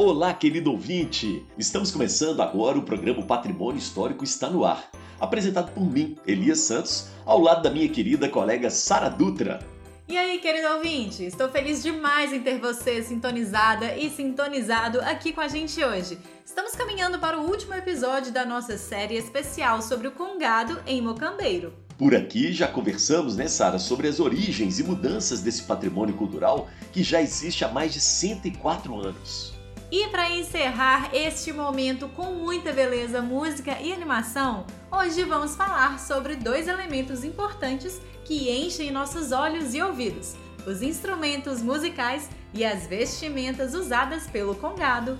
Olá, querido ouvinte! Estamos começando agora o programa Patrimônio Histórico está no ar, apresentado por mim, Elias Santos, ao lado da minha querida colega Sara Dutra. E aí, querido ouvinte, estou feliz demais em ter você sintonizada e sintonizado aqui com a gente hoje. Estamos caminhando para o último episódio da nossa série especial sobre o Congado em Mocambeiro. Por aqui já conversamos, né, Sara, sobre as origens e mudanças desse patrimônio cultural que já existe há mais de 104 anos. E para encerrar este momento com muita beleza, música e animação, hoje vamos falar sobre dois elementos importantes que enchem nossos olhos e ouvidos: os instrumentos musicais e as vestimentas usadas pelo congado.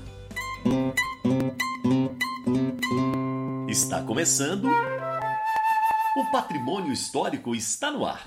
Está começando. O patrimônio histórico está no ar.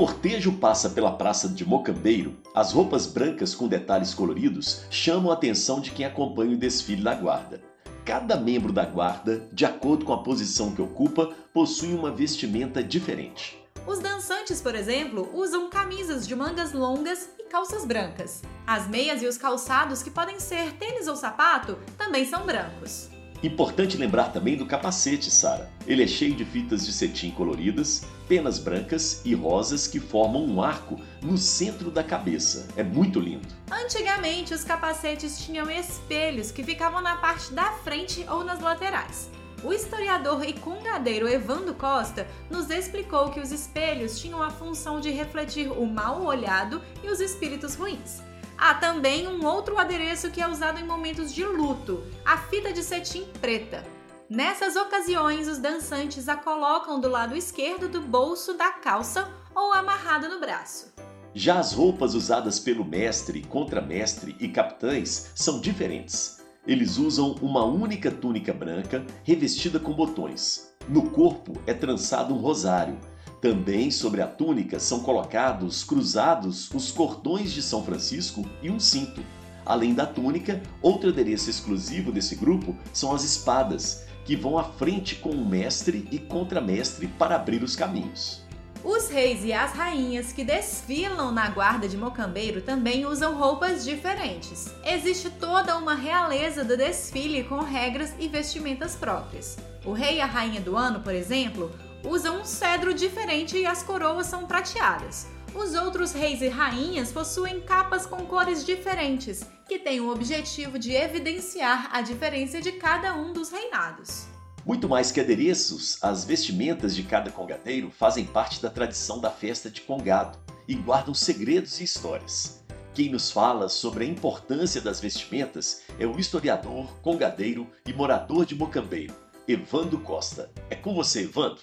Cortejo passa pela praça de Mocambeiro, as roupas brancas com detalhes coloridos chamam a atenção de quem acompanha o desfile da guarda. Cada membro da guarda, de acordo com a posição que ocupa, possui uma vestimenta diferente. Os dançantes, por exemplo, usam camisas de mangas longas e calças brancas. As meias e os calçados, que podem ser tênis ou sapato, também são brancos. Importante lembrar também do capacete, Sara. Ele é cheio de fitas de cetim coloridas, penas brancas e rosas que formam um arco no centro da cabeça. É muito lindo. Antigamente, os capacetes tinham espelhos que ficavam na parte da frente ou nas laterais. O historiador e congadeiro Evando Costa nos explicou que os espelhos tinham a função de refletir o mal olhado e os espíritos ruins. Há também um outro adereço que é usado em momentos de luto, a fita de cetim preta. Nessas ocasiões, os dançantes a colocam do lado esquerdo do bolso da calça ou amarrada no braço. Já as roupas usadas pelo mestre, contramestre e capitães são diferentes. Eles usam uma única túnica branca revestida com botões. No corpo é trançado um rosário, também sobre a túnica são colocados cruzados os cordões de São Francisco e um cinto. Além da túnica, outro adereço exclusivo desse grupo são as espadas, que vão à frente com o mestre e contramestre para abrir os caminhos. Os reis e as rainhas que desfilam na guarda de Mocambeiro também usam roupas diferentes. Existe toda uma realeza do desfile com regras e vestimentas próprias. O rei e a rainha do ano, por exemplo, usam um cedro diferente e as coroas são prateadas. Os outros reis e rainhas possuem capas com cores diferentes, que têm o objetivo de evidenciar a diferença de cada um dos reinados. Muito mais que adereços, as vestimentas de cada congadeiro fazem parte da tradição da festa de Congado e guardam segredos e histórias. Quem nos fala sobre a importância das vestimentas é o historiador, congadeiro e morador de Mocambeiro, Evando Costa. É com você, Evando.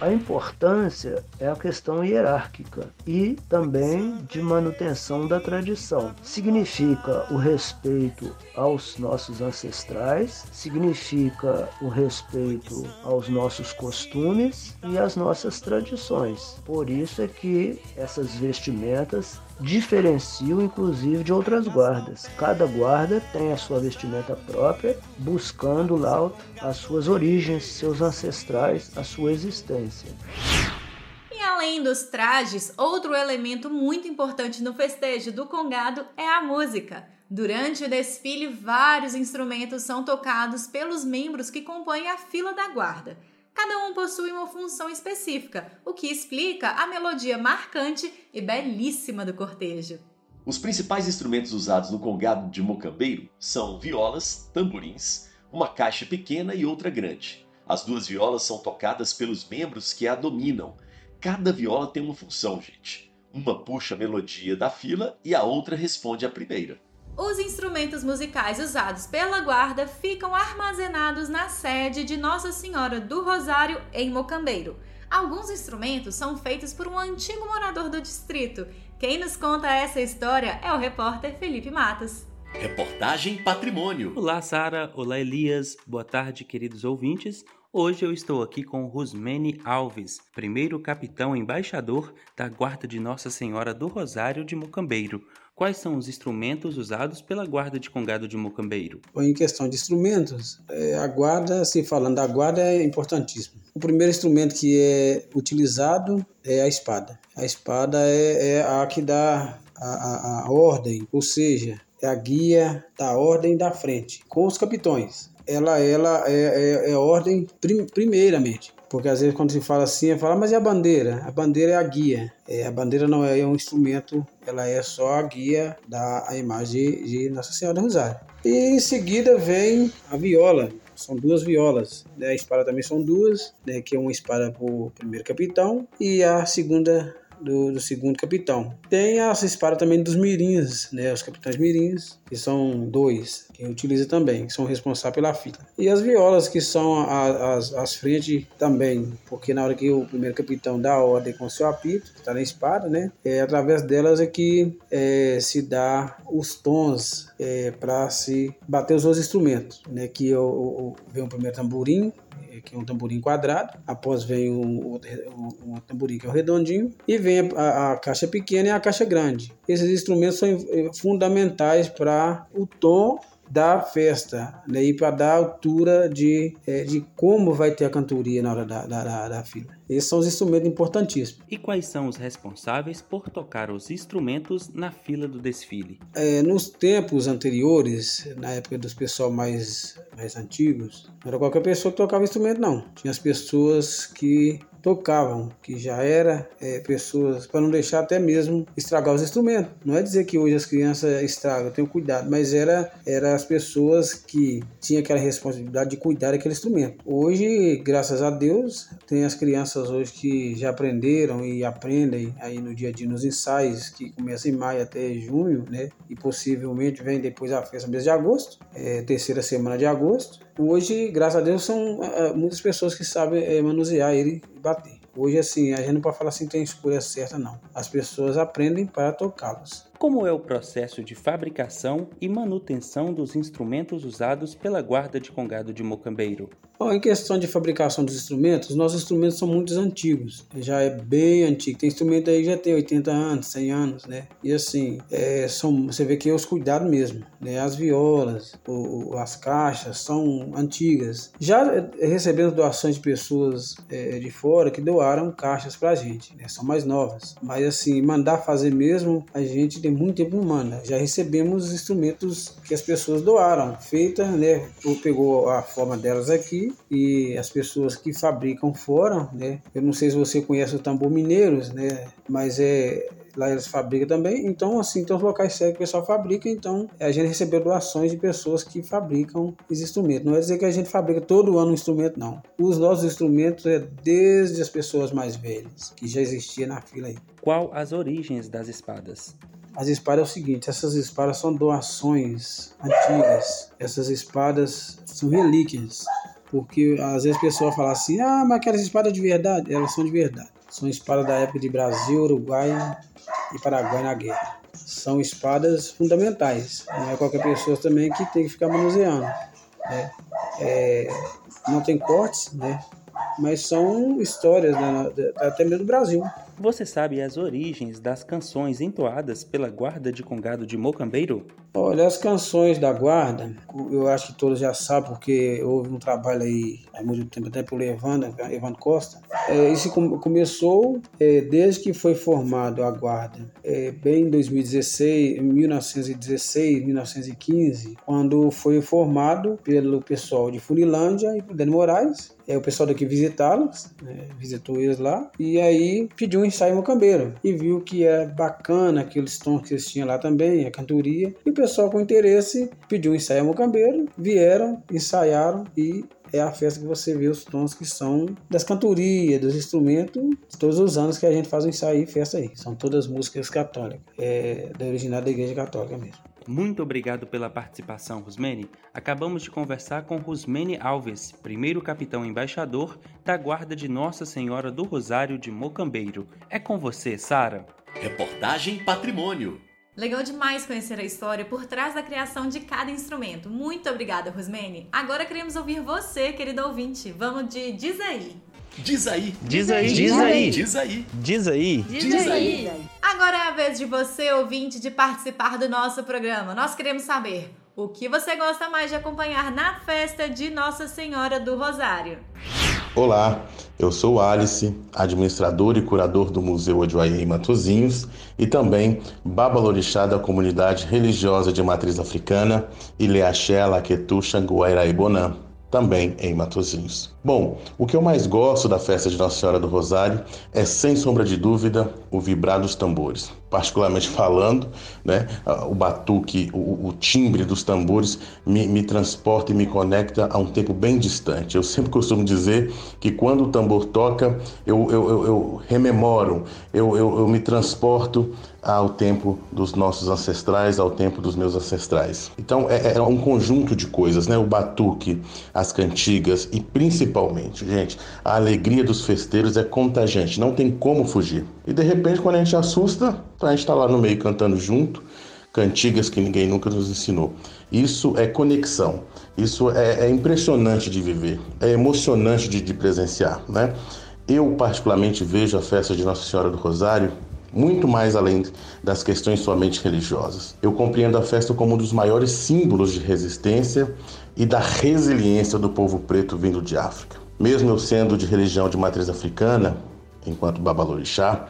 A importância é a questão hierárquica e também de manutenção da tradição. Significa o respeito aos nossos ancestrais, significa o respeito aos nossos costumes e às nossas tradições. Por isso é que essas vestimentas diferenciam inclusive de outras guardas. Cada guarda tem a sua vestimenta própria, buscando lá as suas origens, seus ancestrais, a sua existência. E além dos trajes, outro elemento muito importante no festejo do Congado é a música. Durante o desfile, vários instrumentos são tocados pelos membros que compõem a fila da guarda. Cada um possui uma função específica, o que explica a melodia marcante e belíssima do cortejo. Os principais instrumentos usados no congado de Mocambeiro são violas, tamborins, uma caixa pequena e outra grande. As duas violas são tocadas pelos membros que a dominam. Cada viola tem uma função, gente. Uma puxa a melodia da fila e a outra responde à primeira. Os instrumentos musicais usados pela guarda ficam armazenados na sede de Nossa Senhora do Rosário, em Mocambeiro. Alguns instrumentos são feitos por um antigo morador do distrito. Quem nos conta essa história é o repórter Felipe Matos. Reportagem Patrimônio. Olá, Sara. Olá, Elias. Boa tarde, queridos ouvintes. Hoje eu estou aqui com Rusmene Alves, primeiro capitão embaixador da Guarda de Nossa Senhora do Rosário de Mocambeiro. Quais são os instrumentos usados pela Guarda de Congado de Mocambeiro? Em questão de instrumentos, é, a guarda, se falando da guarda, é importantíssimo. O primeiro instrumento que é utilizado é a espada. A espada é, é a que dá a, a, a ordem, ou seja, é a guia da ordem da frente, com os capitões ela, ela é, é, é ordem prim, primeiramente. Porque às vezes quando se fala assim, fala, mas e a bandeira? A bandeira é a guia. É, a bandeira não é um instrumento, ela é só a guia da a imagem de, Nossa Senhora do Rosário. E em seguida vem a viola. São duas violas. Né? A espada também são duas, né? que é uma espada para o primeiro capitão e a segunda do, do, segundo capitão. Tem as espadas também dos mirins, né? Os capitães mirins, que são dois, que utiliza também, que são responsáveis pela fila. E as violas, que são a, as, as frentes também, porque na hora que o primeiro capitão dá a ordem com seu apito, está na espada, né? É através delas é que é, se dá os tons é, para se bater os outros instrumentos, né? Que o, o, vem o primeiro tamborim, que é um tamborim quadrado, após vem um, um, um tamborim que é o redondinho, e vem a, a, caixa pequena e a caixa grande. Esses instrumentos são eh, fundamentais para o tom da festa, né? e para dar altura de, é, de como vai ter a cantoria na hora da, da, da, da fila. Esses são os instrumentos importantíssimos. E quais são os responsáveis por tocar os instrumentos na fila do desfile? É, nos tempos anteriores, na época dos pessoal mais, mais antigos, não era qualquer pessoa que tocava instrumento, não. Tinha as pessoas que tocavam, que já era é, pessoas para não deixar até mesmo estragar os instrumentos. Não é dizer que hoje as crianças estragam, tenham cuidado, mas era era as pessoas que tinham aquela responsabilidade de cuidar daquele instrumento. Hoje, graças a Deus, tem as crianças hoje que já aprenderam e aprendem aí no dia a dia nos ensaios que começam em maio até junho, né? E possivelmente vem depois a festa mês de agosto, é, terceira semana de agosto. Hoje, graças a Deus, são uh, muitas pessoas que sabem uh, manusear ele e bater. Hoje, assim, a gente não pode falar assim tem escolha certa, não. As pessoas aprendem para tocá-los. Como é o processo de fabricação e manutenção dos instrumentos usados pela Guarda de Congado de Mocambeiro? Bom, em questão de fabricação dos instrumentos, nossos instrumentos são muito antigos, já é bem antigo. Tem instrumento aí que já tem 80 anos, 100 anos, né? E assim, é, são, você vê que é os cuidados mesmo, né? As violas, as caixas são antigas. Já recebendo doações de pessoas é, de fora que doaram caixas pra gente, né? São mais novas. Mas assim, mandar fazer mesmo, a gente tem muito tempo não manda. Já recebemos instrumentos que as pessoas doaram, feitas, né? Pegou a forma delas aqui e as pessoas que fabricam fora, né? Eu não sei se você conhece o tambor mineiros, né? Mas é lá eles fabricam também. Então, assim, tem os locais certos que o pessoal fabrica. Então, a gente recebeu doações de pessoas que fabricam os instrumentos. Não é dizer que a gente fabrica todo ano um instrumento, não. Os nossos instrumentos é desde as pessoas mais velhas, que já existia na fila aí. Qual as origens das espadas? As espadas é o seguinte, essas espadas são doações antigas. Essas espadas são relíquias porque às vezes a pessoa fala assim, ah, mas aquelas espadas de verdade, elas são de verdade. São espadas da época de Brasil, Uruguai e Paraguai na guerra. São espadas fundamentais. Não é qualquer pessoa também que tem que ficar manuseando. Né? É, não tem cortes, né? mas são histórias né, até mesmo do Brasil. Você sabe as origens das canções entoadas pela Guarda de Congado de Mocambeiro? Olha, as canções da Guarda, eu acho que todos já sabem, porque houve um trabalho aí há muito tempo, até pelo Evandro, Evandro Costa. É, isso começou é, desde que foi formado a Guarda, é, bem em 2016, 1916, 1915, quando foi formado pelo pessoal de Funilândia e Prudente Moraes. É, o pessoal daqui visitá-los, né, visitou eles lá, e aí pediu um ensaio mocambeiro e viu que é bacana aqueles tons que eles tinham lá também, a cantoria, e o pessoal com interesse pediu um ensaio mocambeiro, vieram, ensaiaram e é a festa que você vê os tons que são das cantorias, dos instrumentos, de todos os anos que a gente faz um ensaio e festa aí. São todas músicas católicas, é, da original da igreja católica mesmo. Muito obrigado pela participação, Rusmene. Acabamos de conversar com Rusmene Alves, primeiro capitão embaixador da Guarda de Nossa Senhora do Rosário de Mocambeiro. É com você, Sara. Reportagem Patrimônio. Legal demais conhecer a história por trás da criação de cada instrumento. Muito obrigada, Rosmene. Agora queremos ouvir você, querido ouvinte. Vamos de Diz aí. Diz aí. Diz aí, diz aí. Diz aí. Diz aí. Diz, aí. Agora é a vez de você, ouvinte, de participar do nosso programa. Nós queremos saber o que você gosta mais de acompanhar na festa de Nossa Senhora do Rosário. Olá, eu sou Alice, administrador e curador do Museu Adjoaí em Matozinhos e também babalorixá da comunidade religiosa de matriz africana Ileaxé Laquetu Xanguaira Bonã, também em Matozinhos. Bom, o que eu mais gosto da festa de Nossa Senhora do Rosário é, sem sombra de dúvida, o vibrar dos tambores. Particularmente falando, né, o batuque, o, o timbre dos tambores me, me, transporta e me conecta a um tempo bem distante. Eu sempre costumo dizer que quando o tambor toca, eu, eu, eu, eu rememoro, eu, eu, eu me transporto ao tempo dos nossos ancestrais, ao tempo dos meus ancestrais. Então é, é um conjunto de coisas, né? O batuque, as cantigas e principalmente, gente, a alegria dos festeiros é contagiante, não tem como fugir. E de repente, quando a gente assusta, a gente está lá no meio cantando junto, cantigas que ninguém nunca nos ensinou. Isso é conexão, isso é, é impressionante de viver, é emocionante de, de presenciar, né? Eu, particularmente, vejo a festa de Nossa Senhora do Rosário muito mais além das questões somente religiosas. Eu compreendo a festa como um dos maiores símbolos de resistência e da resiliência do povo preto vindo de África. Mesmo eu sendo de religião de matriz africana, enquanto babalorixá,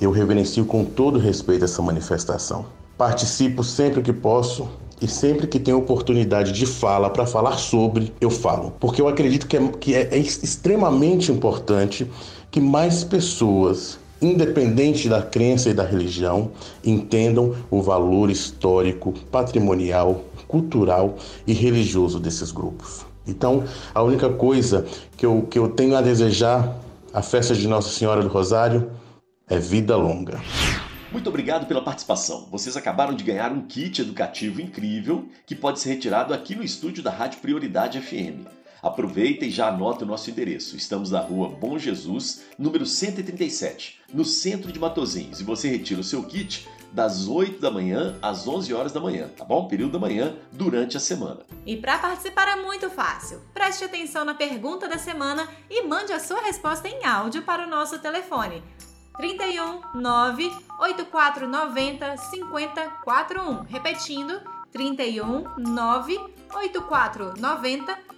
eu reverencio com todo respeito essa manifestação. Participo sempre que posso e sempre que tenho oportunidade de fala para falar sobre, eu falo. Porque eu acredito que é, que é, é extremamente importante que mais pessoas independente da crença e da religião, entendam o valor histórico, patrimonial, cultural e religioso desses grupos. Então, a única coisa que eu, que eu tenho a desejar à festa de Nossa Senhora do Rosário é vida longa. Muito obrigado pela participação. Vocês acabaram de ganhar um kit educativo incrível que pode ser retirado aqui no estúdio da Rádio Prioridade FM. Aproveita e já anota o nosso endereço. Estamos na rua Bom Jesus, número 137, no centro de Matozinhos. E você retira o seu kit das 8 da manhã às 11 horas da manhã, tá bom? Período da manhã durante a semana. E para participar é muito fácil. Preste atenção na pergunta da semana e mande a sua resposta em áudio para o nosso telefone 31 9 8490 5041. Repetindo, 31 9 8490 5041.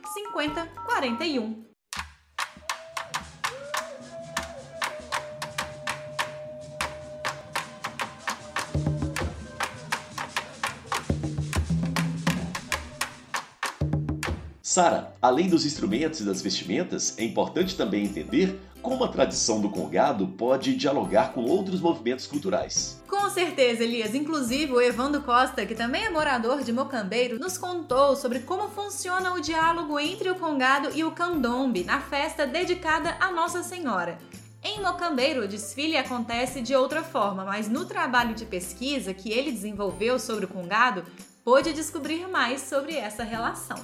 Sara, além dos instrumentos e das vestimentas, é importante também entender como a tradição do congado pode dialogar com outros movimentos culturais. Com certeza, Elias. Inclusive, o Evandro Costa, que também é morador de Mocambeiro, nos contou sobre como funciona o diálogo entre o congado e o candombe na festa dedicada a Nossa Senhora. Em Mocambeiro, o desfile acontece de outra forma, mas no trabalho de pesquisa que ele desenvolveu sobre o congado, pôde descobrir mais sobre essa relação.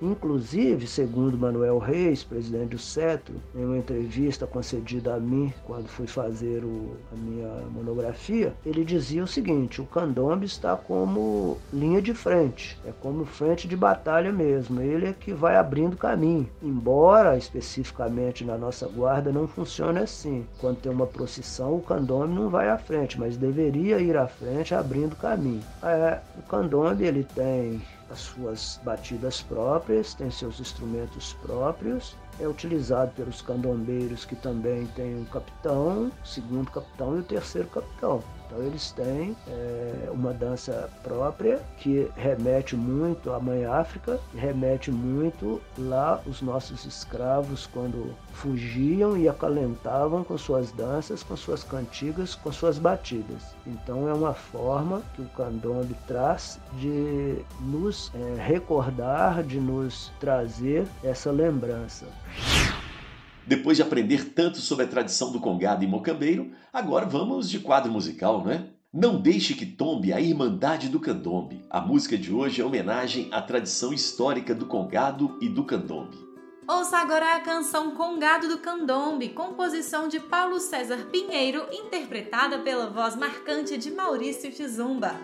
Inclusive, segundo Manuel Reis, presidente do CETRO, em uma entrevista concedida a mim quando fui fazer o, a minha monografia, ele dizia o seguinte: o candombe está como linha de frente, é como frente de batalha mesmo. Ele é que vai abrindo caminho. Embora especificamente na nossa guarda não funcione assim. Quando tem uma procissão, o candombe não vai à frente, mas deveria ir à frente abrindo caminho. É, o candombe ele tem as suas batidas próprias, tem seus instrumentos próprios, é utilizado pelos candombeiros que também tem um capitão, segundo capitão e o terceiro capitão. Então eles têm é, uma dança própria que remete muito à Mãe África, remete muito lá os nossos escravos quando fugiam e acalentavam com suas danças, com suas cantigas, com suas batidas. Então é uma forma que o candombe traz de nos é, recordar, de nos trazer essa lembrança. Depois de aprender tanto sobre a tradição do congado e mocambeiro, agora vamos de quadro musical, não é? Não deixe que tombe a Irmandade do Candombe. A música de hoje é homenagem à tradição histórica do congado e do candombe. Ouça agora a canção Congado do Candombe, composição de Paulo César Pinheiro, interpretada pela voz marcante de Maurício Tizumba.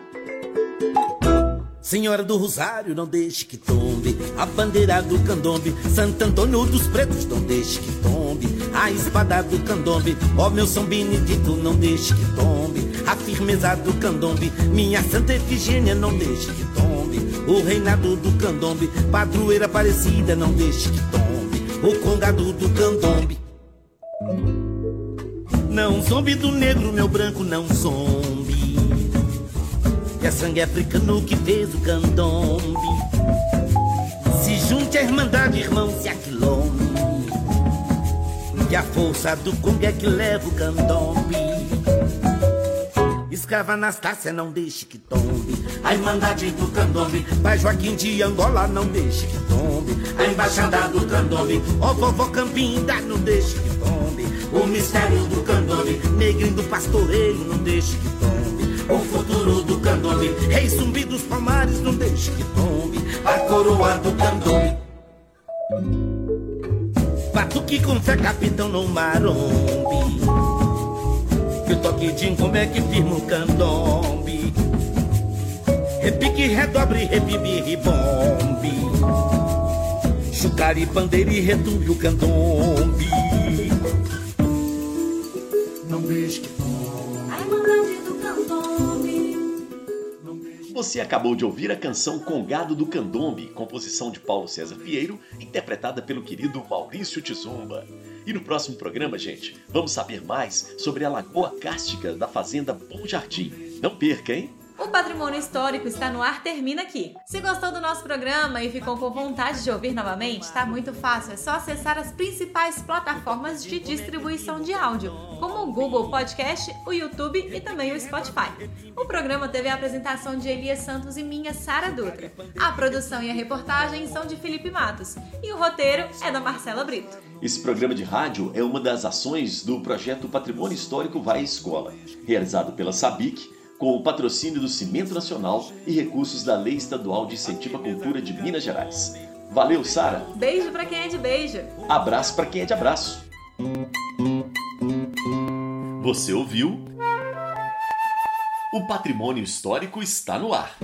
Senhora do Rosário, não deixe que tombe a bandeira do candombe. Santo Antônio dos Pretos, não deixe que tombe a espada do candombe. Ó meu São Benedito, não deixe que tombe a firmeza do candombe. Minha Santa Efigênia, não deixe que tombe o reinado do candombe. Padroeira Aparecida, não deixe que tombe o congado do candombe. Não zombe do negro, meu branco, não zombe. É sangue africano que fez o candombe. Se junte a irmandade, irmão, se aquilombe. Que a força do Congo é que leva o candombe. Escrava Anastácia, não deixe que tombe. A Irmandade do Candombe. Pai Joaquim de Angola, não deixe que tombe. A Embaixada do Candombe. Ó vovó Campinda, não deixe que tombe. O mistério do Candombe. Negrinho do pastoreio, não deixe que tombe. O futuro Rei zumbi dos palmares, não deixe que tombe. A coroa do Candombe. Batuque com fé, capitão no marombe. Que o toque de como é que firma o candombe. Repique, redobre, rebibi, ribombe. Chucari, bandeira e retumbe o candombe. Não deixe Você acabou de ouvir a canção Congado do Candombe, composição de Paulo César Vieiro, interpretada pelo querido Maurício Tizumba. E no próximo programa, gente, vamos saber mais sobre a Lagoa Cárstica da Fazenda Bom Jardim. Não perca, hein? O Patrimônio Histórico está no ar, termina aqui. Se gostou do nosso programa e ficou com vontade de ouvir novamente, está muito fácil, é só acessar as principais plataformas de distribuição de áudio, como o Google Podcast, o YouTube e também o Spotify. O programa teve a apresentação de Elias Santos e minha Sara Dutra. A produção e a reportagem são de Felipe Matos e o roteiro é da Marcela Brito. Esse programa de rádio é uma das ações do projeto Patrimônio Histórico Vai à Escola, realizado pela SABIC, com o patrocínio do Cimento Nacional e recursos da Lei Estadual de Incentivo à Cultura de Minas Gerais. Valeu, Sara! Beijo pra quem é de beijo. Abraço para quem é de abraço. Você ouviu? O Patrimônio Histórico está no ar.